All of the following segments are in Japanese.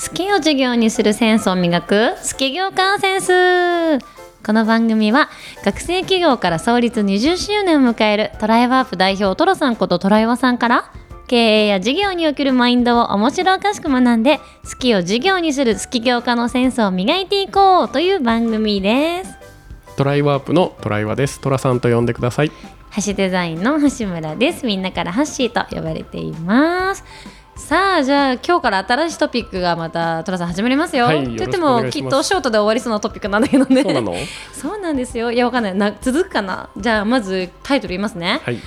好きを授業にするセンスを磨く好き業界センス。この番組は学生企業から創立20周年を迎えるトライワープ代表トロさんことトライワさんから経営や事業におけるマインドを面白おかしく学んで好きを授業にする好き業家のセンスを磨いていこうという番組です。トライワープのトライワです。トラさんと呼んでください。橋デザインの橋村です。みんなからハッシーと呼ばれていますさあじゃあ今日から新しいトピックがまたトラさん始まりますよ。はいと言ってもきっとショートで終わりそうなトピックなんだけどね。そうなのそうなんですよ。いやわかんないな続くかな？じゃあまずタイトル言いますね。はい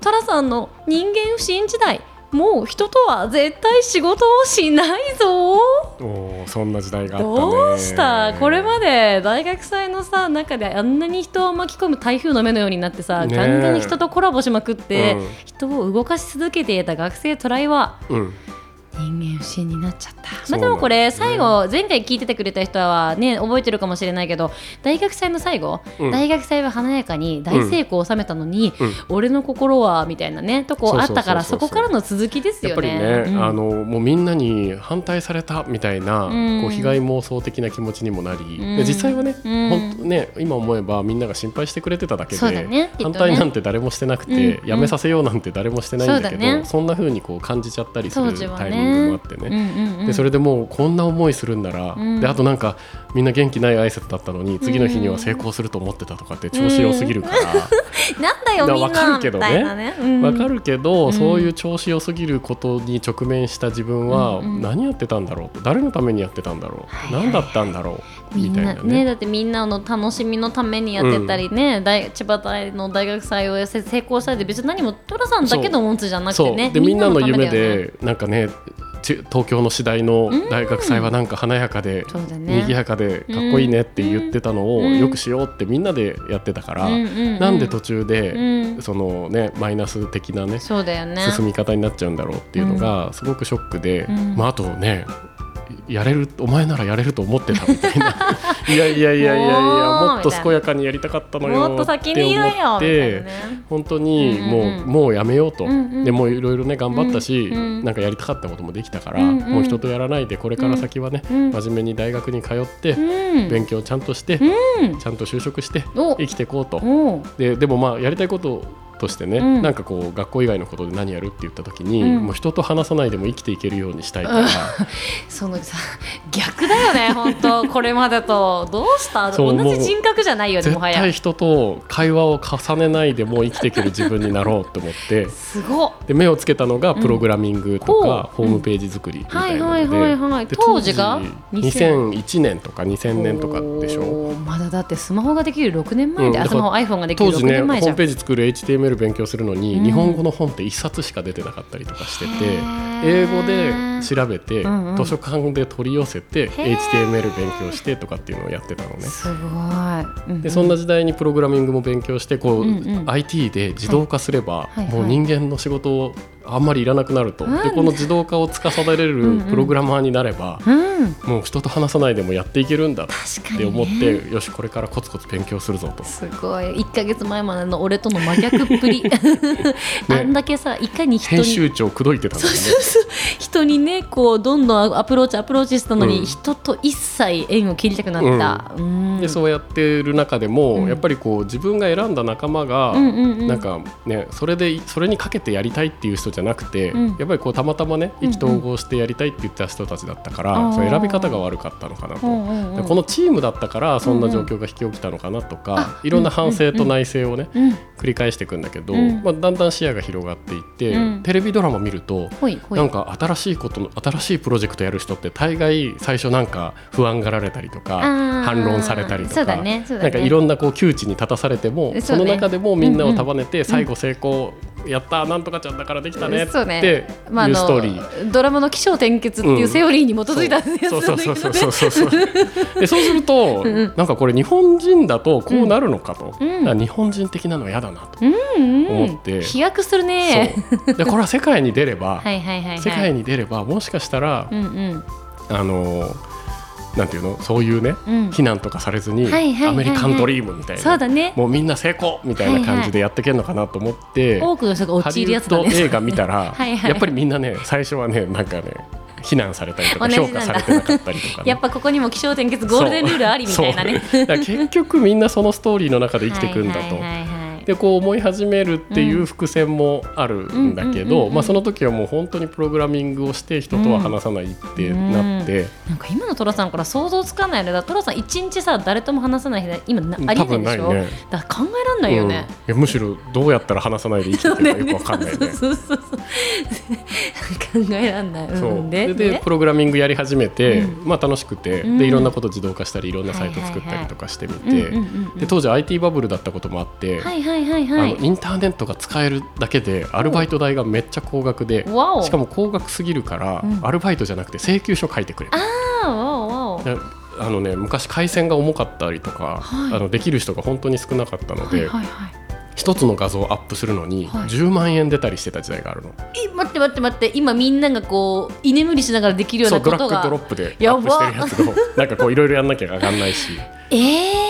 トラさんの人間不信時代。もう人とは絶対仕事をしないぞ。おーそんな時代があったね。どうした？これまで大学祭のさ中であんなに人を巻き込む台風の目のようになってさ、ねえ。ガンガンに人とコラボしまくって、うん。人を動かし続けていた学生トライはうん人間不信になっちゃった、まあ、でもこれ最後前回聞いててくれた人はね覚えてるかもしれないけど大学祭の最後、うん。大学祭は華やかに大成功を収めたのに、うん。俺の心はみたいなねとこあったからそこからの続きですやっぱりよね。ね、うん。あのもうみんなに反対されたみたいな、うん。こう被害妄想的な気持ちにもなり、ん。で実際はね、うん。本当ね今思えばみんなが心配してくれてただけで、ね反対なんて誰もしてなくて、うん。やめさせようなんて誰もしてないんだけど、そうだね。そんな風にこう感じちゃったりするタイミングもあってね。うんうんうん。でそれでもうこんな思いするんなら、うん。であとなんかみんな元気ない挨拶だったのに次の日には成功すると思ってたとかって調子良すぎるから、なんだよだみんわかなみるけどね。たいなね。うん。わかるけど、うん。そういう調子良すぎることに直面した自分は何やってたんだろう誰のためにやってたんだろう、何だったんだろうみんなみたいなね。ねだってみんなの楽しみのためにやってたりね、大千葉大の大学祭をせ成功したりで別に何も寅さんだけのモツじゃなくてねでみんなの夢でなんかねち東京の次第の大学祭はなんか華やかで、そうだね。賑やかでかっこいいねって言ってたのをうん。よくしようってみんなでやってたから、うんうんうん。なんで途中で、うん。そのねマイナス的なねそうだよね。進み方になっちゃうんだろうっていうのがすごくショックで、うん。まあ、あとねやれるお前ならやれると思ってたみたいな。いやいやいやいやいやもっと健やかにやりたかったのよもっと先って思ってね。本当にもう,、もうやめようと、でもういろいろね頑張ったし、なんかやりたかったこともできたから、もう人とやらないでこれから先はね、うん真面目に大学に通って、うん。勉強ちゃんとして、うん。ちゃんと就職してお。生きていこうと。ででもまあやりたいこととしてね、うん。なんかこう学校以外のことで何やるって言った時に、うん。もう人と話さないでも生きていけるようにしたいから、そのさ逆だよね本当。これまでとどうした？そう同じ人格じゃないよね絶もはや。対人と会話を重ねないでも生きていける自分になろうと思って。すごっ。で目をつけたのがプログラミングとか、ホームページ作りみたいなので,、はいはいはいはいで当時が？当時2001年とか2000年とかでしょ？まだだってスマホができる6年前で、うんあスマホ iPhone ができる6当時ねホー年前じゃん、ムページ作る HTML 勉強するのに、うん。日本語の本って1冊しか出てなかったりとかしてて英語で調べて、うんうん。図書館で取り寄せて HTML 勉強してとかっていうのをやってたのね。すごい、うんうん。でそんな時代にプログラミングも勉強してこう、うんうん。IT で自動化すれば、はいはい。もう人間の仕事をあんまりいらなくなると、うん。でこの自動化を司れうんうん。るプログラマーになれば、うん。もう人と話さないでもやっていけるんだって思って、よしこれからコツコツ勉強するぞと。すごい。1か月前までの俺との真逆っぷり、あんだけさいかに人編に集長口説いてたんだよね。人にねこうどんどんアプローチアプローチしたのに、うん。人と一切縁を切りたくなった、うん。でそうやってる中でも、うん。やっぱりこう自分が選んだ仲間が、うんうんうん。なんかねそれでそれにかけてやりたいっていう人じゃなくて、うん。やっぱりこうたまたまね意気投合してやりたいって言った人たちだったから、うんその選び方が悪かったのかなと、うんうんこのチームだったからそんな状況が引き起きたのかなとか、いろんな反省と内省をね、うん。繰り返していくんだけど、うん。まあ、だんだん視野が広がっていって、うん。テレビドラマ見るとほいほい。なんか新しいことの新しいプロジェクトやる人って大概最初なんか不安がられたりとか反論されたりとかねね。なんかいろんなこう窮地に立たされてもその中でもみんなを束ねてん。最後成功やったなんとかちゃんだからできたねっていうまああのストーリー。ドラマの起承転結っていうセオリーに基づいたやつなんだけどねそうすると、なんかこれ日本人だとこうなるのかと、日本人的なのは嫌だなと思って。飛躍するね。でこれは世界に出れば、世界に出ればもしかしたら、あのなんていうの？そういうね、うん。非難とかされずに、アメリカンドリームみたいな。そうだね。もうみんな成功みたいな感じでやっていけるのかなと思って、多くの人がハ陥るやつだね。映画見たら やっぱりみんなね最初はねなんかね非難されたりとか評価されてなかったりとか、ね、やっぱここにも気象点結ゴールデンルールありみたいなね。結局みんなそのストーリーの中で生きていくんだと。はいはいはいはいでこう思い始めるっていう伏線もあるんだけうんうんうんうんどまあその時はもう本当にプログラミングをして人とは話さないってなって、なんか今のトラさんから想像つかないよねだからトラさん一日さ誰とも話さない日で今なありえない多分でしょ、ね。だ考えらんないよね、うんいやむしろどうやったら話さないで生きていけばよくわかんないね。考えらんない、うん、そうでででプログラミングやり始めて、うまあ楽しくて、うんでいろんなこと自動化したりいろんなサイト作ったりとかしてみて、うんうんうんうんで当時 IT バブルだったこともあって、はいはいはいはあのいインターネットが使えるだけでアルバイト代がめっちゃ高額でしかも高額すぎるから、うん。アルバイトじゃなくて請求書書いてくれる。ああのね、昔回線が重かったりとか、はい。あのできる人が本当に少なかったので、はいはいはい。一つの画像をアップするのにはい。10万円出たりしてた時代があるの、え待って待って待って今みんながこう居眠りしながらできるようそうドラッなことがグドロップでアップしてるやつを なんかこういろいろやんなきゃ上がんないし。えー、いや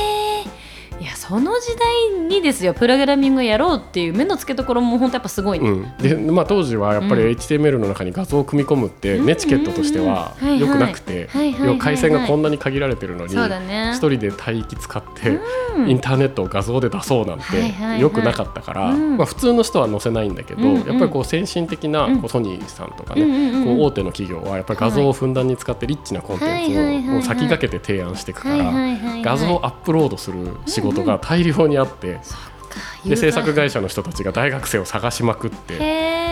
その時代にですよプログラミングをやろうっていう目の付けどころも本当やっぱすごいね、うん、で、まあ、当時はやっぱりうん。HTML の中に画像を組み込むってネチケットとしてはうん。うんうん良くなくて回線がこんなに限られてるのにそうだね。一人で帯域使ってうん。インターネットを画像で出そうなんて良くなかったから、うん。まあ、普通の人は載せないんだけど、うんうんやっぱりこう先進的なうん。こうソニーさんとかねこう大手の企業はやっぱり画像をふんだんに使ってリッチなコンテンツを先駆けて提案していくから画像をアップロードする仕事が大量にあって。で制作会社の人たちが大学生を探しまくって。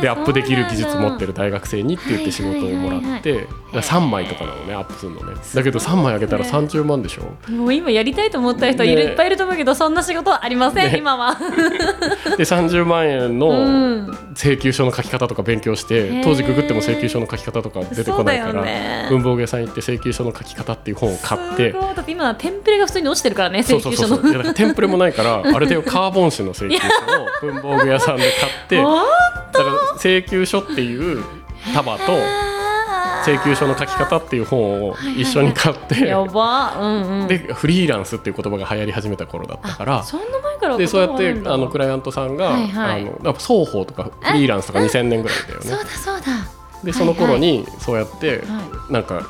でアップできる技術持ってるる大学生にって言って仕事をもらってはいはいはい3枚とかなのねアップするのね。だけど3枚あげたら30万でしょ？もう今やりたいと思った人いる、ね。いっぱいいると思うけどそんな仕事はありません、ね。今は。で30万円うのん。請求書の書き方とか勉強しへてー。当時ググっても請求書の書き方とか出てこないからね。文房具屋さん行って請求書の書き方っていう本を買ってだって今テンプレが普通に落ちてるからねそうそう請求書の。そうそういやだからテンプレもないからあれで カーボン紙の請求書を文房具屋さんで買って だから請求書っていう束と請求書の書き方っていう本を一緒に買ってやば。うんうん。でフリーランスっていう言葉が流行り始めた頃だったから。そんな前からでそうやってあのクライアントさんが、はいはい。あの双方とかフリーランスとか2000年ぐらいだよそうねだそうだ。でその頃にそうやって、はなんか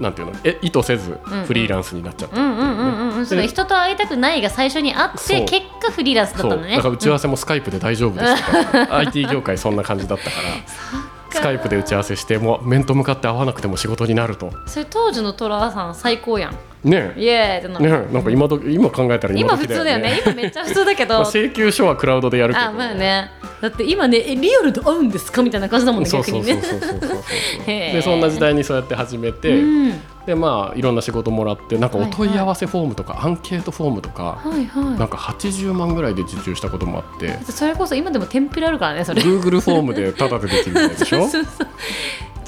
なんていうの？え意図せずうんフリーランスになっちゃった、人と会いたくないが最初にあって結果フリーランスだったのね。だから打ち合わせもスカイプで大丈夫ですとか IT 業界そんな感じだったから。スカイプで打ち合わせしてもう面と向かって会わなくても仕事になると。それ当時のトラさん最高やんねイエーイってなえねえなんか今ど今考えたら今普時通だよね。今めっちゃ普通だけど。まあ、請求書はクラウドでやるけど。あまあね。だって今ねえリアルと会うんですかみたいな感じだもんねそうそうそう逆にね。でそんな時代にそうやって始めて、うん。でまあいろんな仕事もらってなんかお問い合わせフォームとかアンケートフォームとか、はいはい。なんか80万ぐらいで受注したこともあって。それこそ今でもテンプレあるからねそれ。Google フォームでタダでできるみたいでしょ？そうそうそう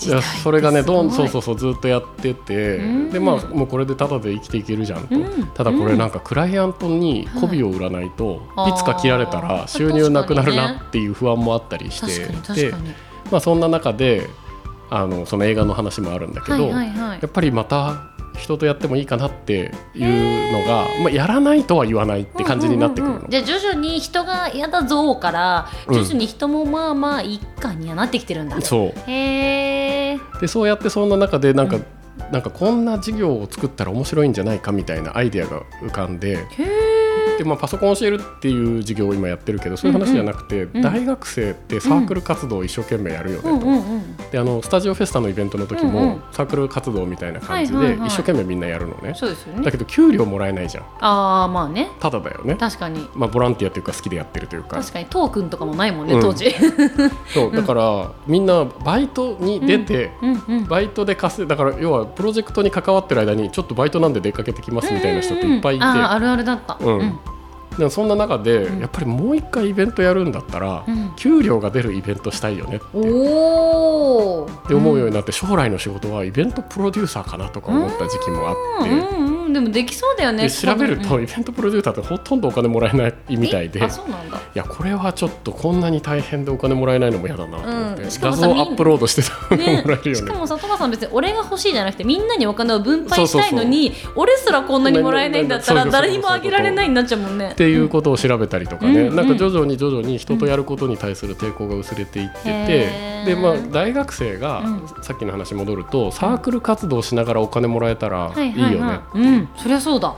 いやそれがねどんそううそうそうずっとやってて。うん。でまあもうこれでタダで生きていけるじゃんと、うん。ただこれなんかクライアントに媚びを売らないと、はいい、つか切られたら収入なくなるなっていう不安もあったりして。確かに確かに。まあ、そんな中であのその映画の話もあるんだけど、やっぱりまた人とやってもいいかなっていうのが、まあ、やらないとは言わないって感じになってくるの。うんうんうん。じゃあ徐々に人が嫌だぞからうん。徐々に人もまあまあ一家にはなってきてるんだ、そう。へえでそうやってそんな中でなんか、なんかこんな事業を作ったら面白いんじゃないかみたいなアイデアが浮かんでへえで、まあ、パソコンを教えるっていう事業を今やってるけどそういう話じゃなくて、ん大学生ってサークル活動を一生懸命やるよねと。うんうんうん。であのスタジオフェスタのイベントの時うんうん。もサークル活動みたいな感じで一生懸命みんなやるのね。そうですよね。だけど給料もらえないじゃん。ああまあね。ただだよね。確かに。まあ、ボランティアというか好きでやってるというか。確かに。トークンとかもないもんね、うん。当時。そうだから、みんなバイトに出て、うん。うんバイトで稼いだから要はプロジェクトに関わってる間にちょっとバイトなんで出かけてきますみたいな人っていっぱいいて、うん。うんうんあーあるあるだった、うんでもそんな中で、うん。やっぱりもう一回イベントやるんだったら、うん。給料が出るイベントしたいよねって。思うようになって、将来の仕事はイベントプロデューサーかなとか思った時期もあって、うん。でもできそうだよねで調べると、うん。イベントプロデューサーってほとんどお金もらえないみたいで。あそうなんだ。いやこれはちょっとこんなに大変でお金もらえないのも嫌だなと思って、画像アップロードしてたらね。もらえるよねしかも里川さん別に俺が欲しいじゃなくてみんなにお金を分配したいのに俺すらこんなにもらえないんだったら誰にもあげられないになっちゃうもんね。っていうことを調べたりとかね、うんなんか徐々に徐々に人とやることに対する抵抗が薄れていってて、でまあ大学生が、うん。さっきの話戻るとサークル活動しながらお金もらえたらいいよねう。ん。そりゃそうだ。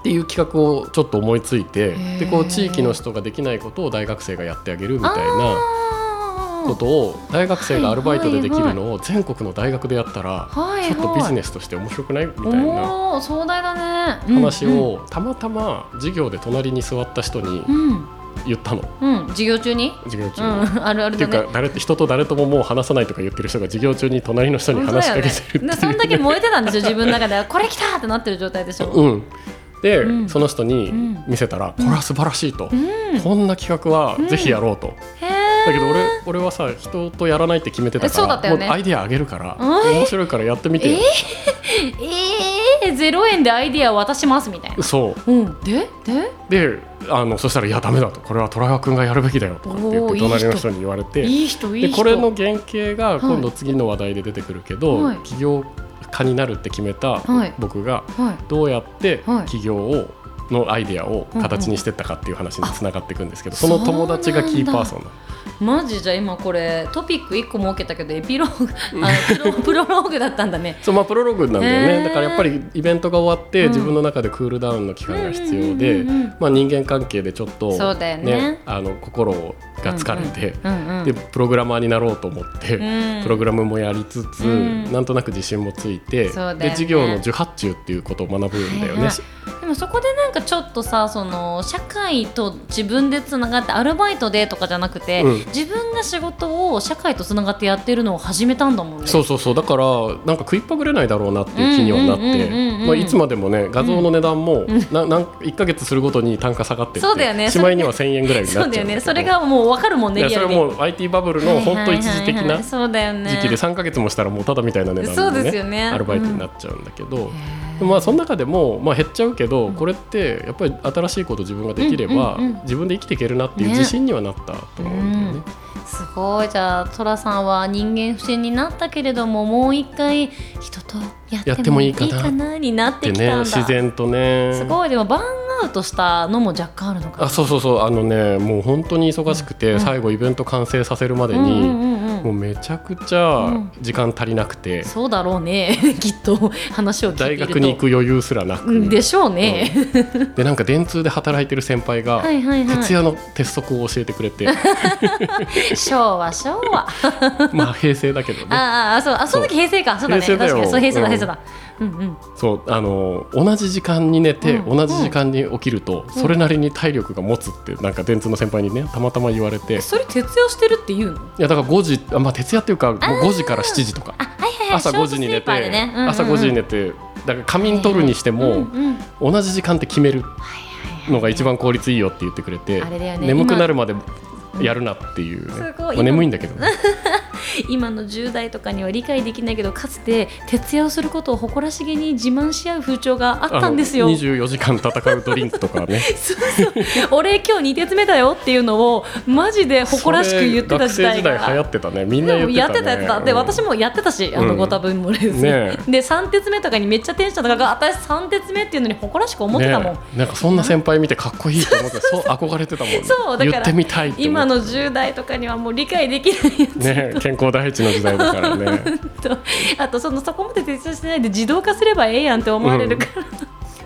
っていう企画をちょっと思いついてでこう地域の人ができないことを大学生がやってあげるみたいなことを大学生がアルバイトでできるのを全国の大学でやったらはいちょっとビジスネスとして面白くないみたいな壮大だね。話うん。をたまたま授業で隣に座った人にうん。言ったの。うん。授業中に？授業中うに。ん。あるあっていうか誰人と誰とももう話さないとか言ってる人が授業中に隣の人に話しかけてるねでそんだけ燃えてたんですよ自分の中では。これ来たってなってる状態でしょ。うん、で、うん。その人にうん見せたら、これは素晴らしいと、うん。こんな企画はぜひやろうと、へだけど俺俺はさ人とやらないって決めてたえそうからね。もうアイデアあげるから、うん面白いからやってみてよ、え？えー、0円でアイディアを渡しますみたいな。そう。ん。で？で？うであのそしたら「いやダメだ」と「これは虎川君がやるべきだよ」とかって言って隣の人に言われて。いい人いい人。でこれの原型が今度次の話題で出てくるけど、はい。起業家になるって決めたはい。僕がはい。どうやってはい。起業をのアイデアを形にしてったかっていう話につながっていくんですけど、その友達がキーパーソンマジじゃあ今これトピック1個設けたけどエピローグあのプロ プロローグだったんだね。そうまあプロローグなんだよね、だからやっぱりイベントが終わって、うん。自分の中でクールダウンの期間が必要で、人間関係でちょっと、そうだよね。あの心が疲れて、でプログラマーになろうと思って、うん。プログラムもやりつつ、うん。なんとなく自信もついて、で授業の受発注っていうことを学ぶんだよね。でもそこでなんかちょっとさその社会と自分でつながってアルバイトでとかじゃなくて、うん。自分が仕事を社会とつながってやってるのを始めたんだもんね。そうそうそう。だからなんか食いっぱぐれないだろうなっていう気にはなってまあいつまでもね画像の値段も、ななん1か月するごとに単価下がってそうだよね。しまいには1000円ぐらいになっちゃそううんだよね。それがもう分かるもんねそれもう IT バブルの本当一時的な時期で3か月もしたらもうただみたいな値段で,、ね。アルバイトになっちゃうんだけど、まあその中でも、まあ、減っちゃうけど、これってやっぱり新しいこと自分ができれば、うんうんうん。自分で生きていけるなっていうね。自信にはなったと思うんだよね。すごい。じゃあ寅さんは人間不信になったけれどももう一回人とややってもいいかなになってきたんだ、自然とね。すごい。でもバーンアウトしたのも若干あるのかな？あそうそうそう。あのねもう本当に忙しくて、うん。最後イベント完成させるまでうんに、うんうんうん。もうめちゃくちゃ時間足りなくて、そうだろうね きっと話を聞いて大学に行く余裕すらなく、うんでしょうね、でなんか電通で働いてる先輩が、はいはいはい。徹夜の鉄則を教えてくれて。昭 和昭和。まあ平成だけどね。ああそうあその時平成か。そうだね。平成だよ。そう平成だうん。平成だうんうん。そうあの同じ時間に寝て、うん。同じ時間に起きると、それなりに体力が持つってなんか電通の先輩にねたまたま言われて。いそれ徹夜してるって言うの？やだから5時あまあ徹夜っていうかもう5時から7時とか。あはいはいはい。朝5時に寝て、でね。うんうんうん。朝5時に寝てだから仮眠取るにしても、うんうん同じ時間って決めるのが一番効率いいよって言ってくれて、ね。眠くなるまでやるなっていうね、いまあ眠いんだけどね 今の10代とかには理解できないけどかつて徹夜をすることを誇らしげに自慢し合う風潮があったんですよ。あの24時間戦うドリンクとかね。俺今日2鉄目だよっていうのをマジで誇らしく言ってた時代それ学生時代流行が。ってたね。みんな言ってた、ね、やってたでうん。私もやってたしあのうん。ご多分もれず、ねで3鉄目とかにめっちゃテンション高く私3鉄目っていうのに誇らしく思ってたもん、ねなんかそんな先輩見てかっこいいと思ってそう憧れてたもんね。そうだから言ってみたいって思って。今の10代とかにはもう理解できないやつ。ね健康第一の時代だからね。と あとそのそこまで徹夜してないで自動化すればええやんって思われるから、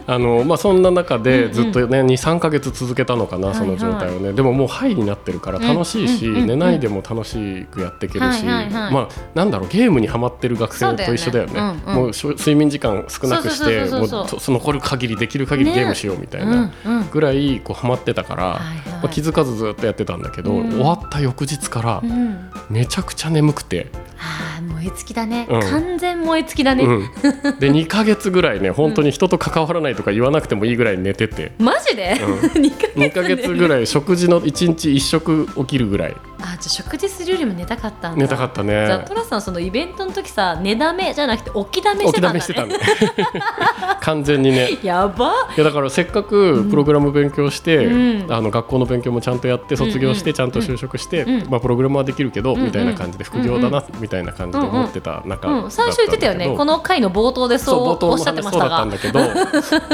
あのまあそんな中でうんうん。ずっとね、23か月続けたのかなその状態をね、でももうハイになってるから楽しいし、うんうんうん。うん寝ないでも楽しくやっていけるし、はいはいはい。まあなんだろうゲームにはまってる学生と一緒だよね。ね。うんうんもう睡眠時間少なくして残る限りできる限りねゲームしようみたいなうんうん。ぐらいこうハマってたから、はいはいまあ、気づかずずっとやってたんだけど、うん終わった翌日からうんめちゃくちゃ眠くて、ああ燃え尽きだね、うん。完全燃え尽きだね、うん、で2か月ぐらいね本当に人と関わらないとか言わなくてもいいぐらい寝てて。マジで、う 二ヶ月2ヶ月ぐらい食事の1日1食起きるぐらいあじゃあ食事するよりも寝たかったんだ。寝たかったじゃあねトラさんそのイベントの時さ寝だめじゃなくて起きだめし起きてたんだ、ね、だめしてたんで 完全にね。やば。いやだからせっかくプログラム勉強して、うん。あの学校の勉強もちゃんとやって卒業してちゃんと就職して、うん。まあ、プログラムはできるけど、うんみたいな感じで副業だな、みたいな感じで思ってた中、うん、最初言ってたよね。この回の冒頭でそうおっしゃってま話したそうだったんがだけ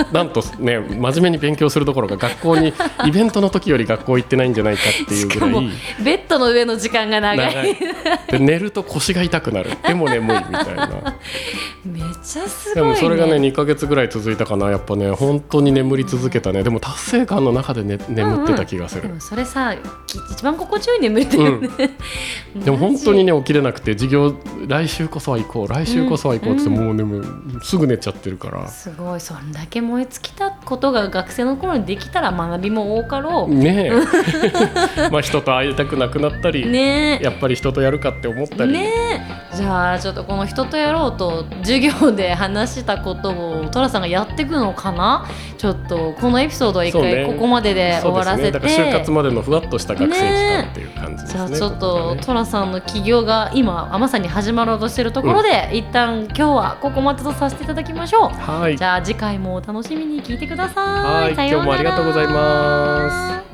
ど なんとね真面目に勉強するどころか学校にイベントの時より学校行ってないんじゃないかっていうぐらい。ベッドの上の時間が長い。長い。で寝ると腰が痛くなる。でも眠いみたいな。めっちゃすでごい、ね、もそれがね2ヶ月ぐらい続いたかな。やっぱね本当に眠り続けたね。でも達成感の中で、ね、眠ってた気がする、でもそれさき一番心地よい眠りだよね、でも本当にね起きれなくて授業来週こそは行こう来週こそは行こうって言って、もう眠いすぐ寝ちゃってるから。すごい。そんだけ燃え尽きたことが学生の頃にできたら学びも多かろう。ねえ。まあ人と会いたくなくなったり、ね。えやっぱり人とやるかって思ったり、ね。えじゃあちょっとこの人とやろうと授業で話したことをトラさんがやっていくのかな？ちょっとこのエピソードは一回ここまでで終わらせて、ね、就活までのふわっとした学生期間っていう感じですねじゃあちょっことことがねトラさんの起業が今まさに始まろうとしているところで、一旦今日はここまでとさせていただきましょう。はい。じゃあ次回もお楽しみに聞いてください。はい。さようなら。今日もありがとうございます。